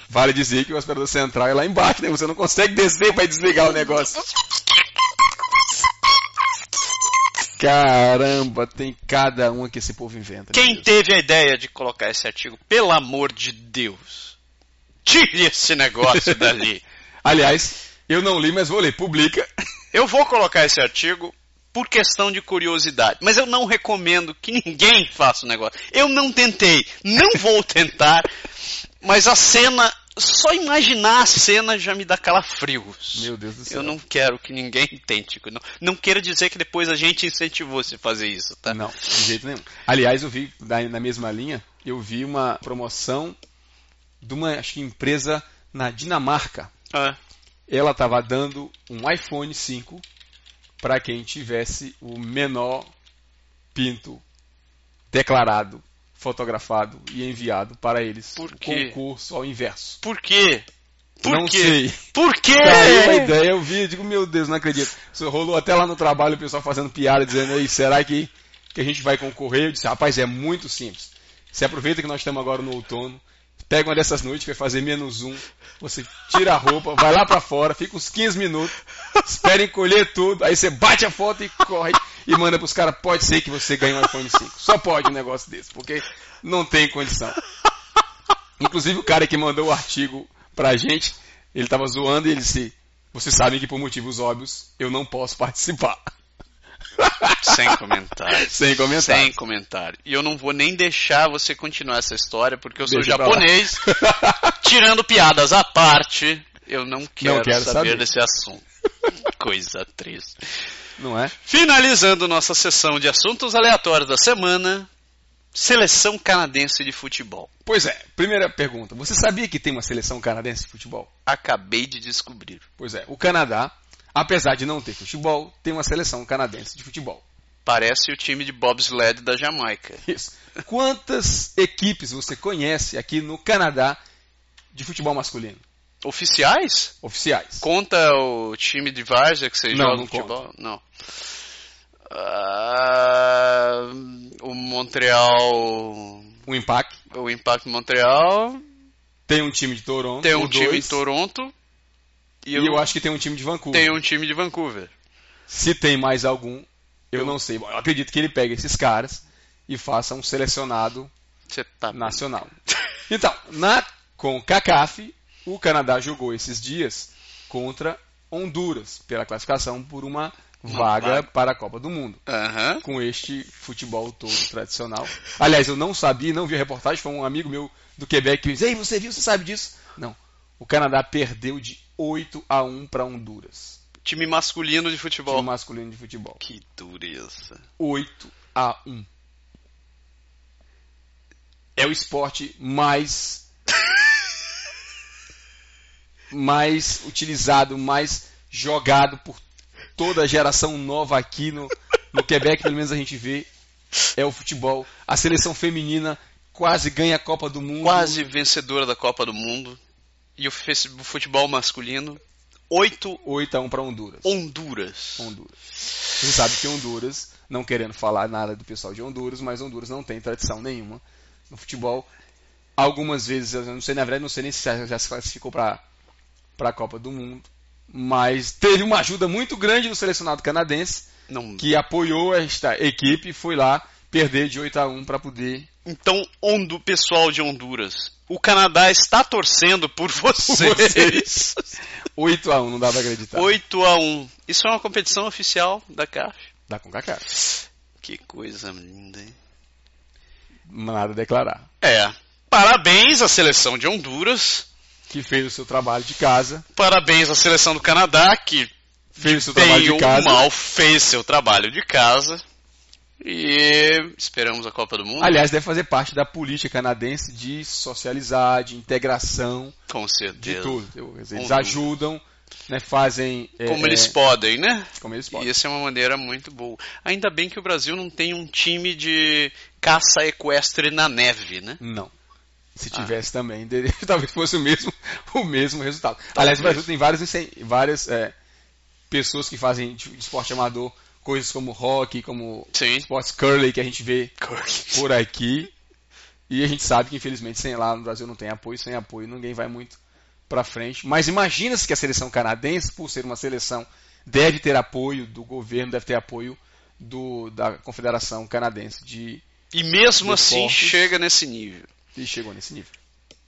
Vale dizer que o aspirador central é lá embaixo, né? Você não consegue descer para desligar o negócio. Caramba, tem cada uma que esse povo inventa. Quem teve a ideia de colocar esse artigo? Pelo amor de Deus. Tire esse negócio dali. Aliás, eu não li, mas vou ler. Publica. Eu vou colocar esse artigo por questão de curiosidade. Mas eu não recomendo que ninguém faça o negócio. Eu não tentei, não vou tentar, mas a cena, só imaginar a cena já me dá calafrios. Meu Deus do céu. Eu não quero que ninguém tente. Não, não queira dizer que depois a gente incentivou você a fazer isso, tá? Não, de jeito nenhum. Aliás, eu vi na, na mesma linha, eu vi uma promoção de uma acho que empresa na Dinamarca. Ah, Ela estava dando um iPhone 5 para quem tivesse o menor pinto declarado, fotografado e enviado para eles. Por O quê? concurso ao inverso. por quê? Por não quê? sei. Por quê? Caiu uma ideia, eu vi, eu digo, meu Deus, não acredito. Isso rolou até lá no trabalho, o pessoal fazendo piada, dizendo, aí, será que, que a gente vai concorrer? Eu disse, rapaz, é muito simples. Você aproveita que nós estamos agora no outono, pega uma dessas noites vai fazer menos um, você tira a roupa, vai lá pra fora, fica uns 15 minutos, espera encolher tudo, aí você bate a foto e corre e manda pros caras, pode ser que você ganhe um iPhone 5. Só pode um negócio desse, porque não tem condição. Inclusive o cara que mandou o artigo pra gente, ele tava zoando e ele disse, vocês sabem que por motivos óbvios eu não posso participar. Sem comentário. Sem comentário. Sem comentário. E eu não vou nem deixar você continuar essa história, porque eu sou Deixa japonês. Tirando piadas à parte, eu não quero, quero saber, saber. desse assunto. Coisa triste. Não é? Finalizando nossa sessão de assuntos aleatórios da semana, seleção canadense de futebol. Pois é, primeira pergunta. Você sabia que tem uma seleção canadense de futebol? Acabei de descobrir. Pois é, o Canadá, apesar de não ter futebol, tem uma seleção canadense de futebol. Parece o time de bobsled da Jamaica. Isso. Quantas equipes você conhece aqui no Canadá de futebol masculino? Oficiais? Oficiais. Conta o time de Várzea que você Não, joga não futebol? Não. Ah, o Montreal. O Impact O Impact Montreal. tem um time de Toronto. Tem um time dois, em Toronto. E, E eu acho que tem um time de Vancouver. tem um time de Vancouver. Se tem mais algum, eu, Eu- não sei. Eu acredito que ele pega esses caras e faça um selecionado tá. nacional. Então, na CONCACAF, o Canadá jogou esses dias contra Honduras pela classificação por uma, vaga, para a Copa do Mundo. Aham. Com este futebol todo tradicional. Aliás, eu não sabia, não vi a reportagem, foi um amigo meu do Quebec que me disse: Ei, você viu, você sabe disso? Não. O Canadá perdeu de 8 a 1 para Honduras. Time masculino de futebol. Time masculino de futebol. Que dureza. 8 a 1. É o esporte mais mais utilizado, mais jogado por toda a geração nova aqui no, no Quebec, pelo menos a gente vê, é o futebol. A seleção feminina quase ganha a Copa do Mundo. Quase vencedora da Copa do Mundo. E o futebol masculino. 8 8 a 1 para Honduras. Honduras. Honduras. Você sabe que Honduras, não querendo falar nada do pessoal de Honduras, mas Honduras não tem tradição nenhuma no futebol. Algumas vezes, eu não sei, na verdade, não sei nem se já, já se classificou para a Copa do Mundo, mas teve uma ajuda muito grande do selecionado canadense, Não. que apoiou esta equipe e foi lá perder de 8 a 1 para poder Então, Hondu, pessoal de Honduras, o Canadá está torcendo por vocês. vocês. 8 a 1 não dá pra acreditar. 8 a 1. Isso é uma competição oficial da CAF. Dá com CACAF. Que coisa linda, hein? Nada a declarar. É. Parabéns à seleção de Honduras. Que fez o seu trabalho de casa, Parabéns à seleção do Canadá, que fez o seu trabalho de casa. mal fez seu trabalho de casa. E esperamos a Copa do Mundo. Aliás, deve fazer parte da política canadense de socializar, de integração, Com de certeza. tudo. Eu- Eles Honduras. ajudam, né, fazem é, Como é, eles podem, né? como eles E podem. essa é uma maneira muito boa. Ainda bem que o Brasil não tem um time de caça equestre na neve, né? Não. Se Ah. tivesse também, de- talvez fosse o mesmo, o mesmo resultado. Aliás, o Brasil tem várias, várias é, pessoas que fazem de, de esporte amador coisas como hockey, como Sim. esportes curling que a gente vê por aqui. E a gente sabe que infelizmente sem lá no Brasil não tem apoio, sem apoio ninguém vai muito pra frente. Mas imagina-se que a seleção canadense, por ser uma seleção, deve ter apoio do governo, deve ter apoio do, da Confederação Canadense de E mesmo De assim esportes. chega nesse nível. E chegou nesse nível.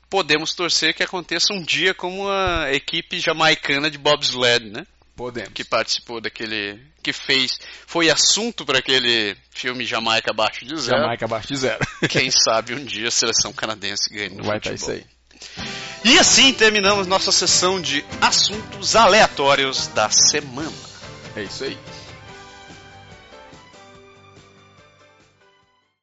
Podemos torcer que aconteça um dia como a equipe jamaicana de bobsled, né? Podemos. que participou daquele. que fez. foi assunto para aquele filme Jamaica abaixo de zero. Jamaica abaixo de zero. Quem sabe um dia a seleção canadense ganha no Vai estar futebol. isso aí. E assim terminamos nossa sessão de assuntos aleatórios da semana. É isso aí.